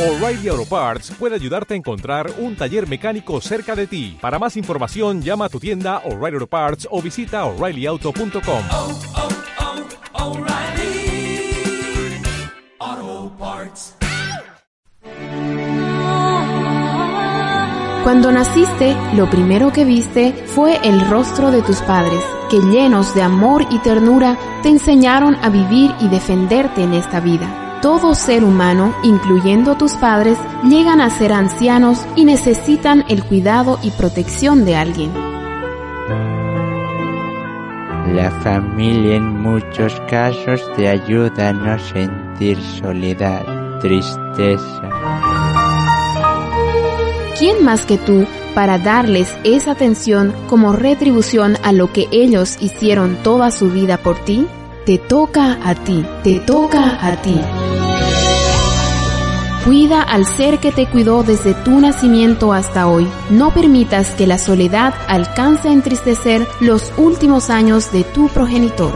O'Reilly Auto Parts puede ayudarte a encontrar un taller mecánico cerca de ti. Para más información, llama a tu tienda O'Reilly Auto Parts o visita oreillyauto.com. oh, oh, Parts. Cuando naciste, lo primero que viste fue el rostro de tus padres, que llenos de amor y ternura te enseñaron a vivir y defenderte en esta vida. Todo ser humano, incluyendo tus padres, llegan a ser ancianos y necesitan el cuidado y protección de alguien. La familia en muchos casos te ayuda a no sentir soledad, tristeza. ¿Quién más que tú para darles esa atención como retribución a lo que ellos hicieron toda su vida por ti? Te toca a ti, te toca a ti. Cuida al ser que te cuidó desde tu nacimiento hasta hoy. No permitas que la soledad alcance a entristecer los últimos años de tu progenitor.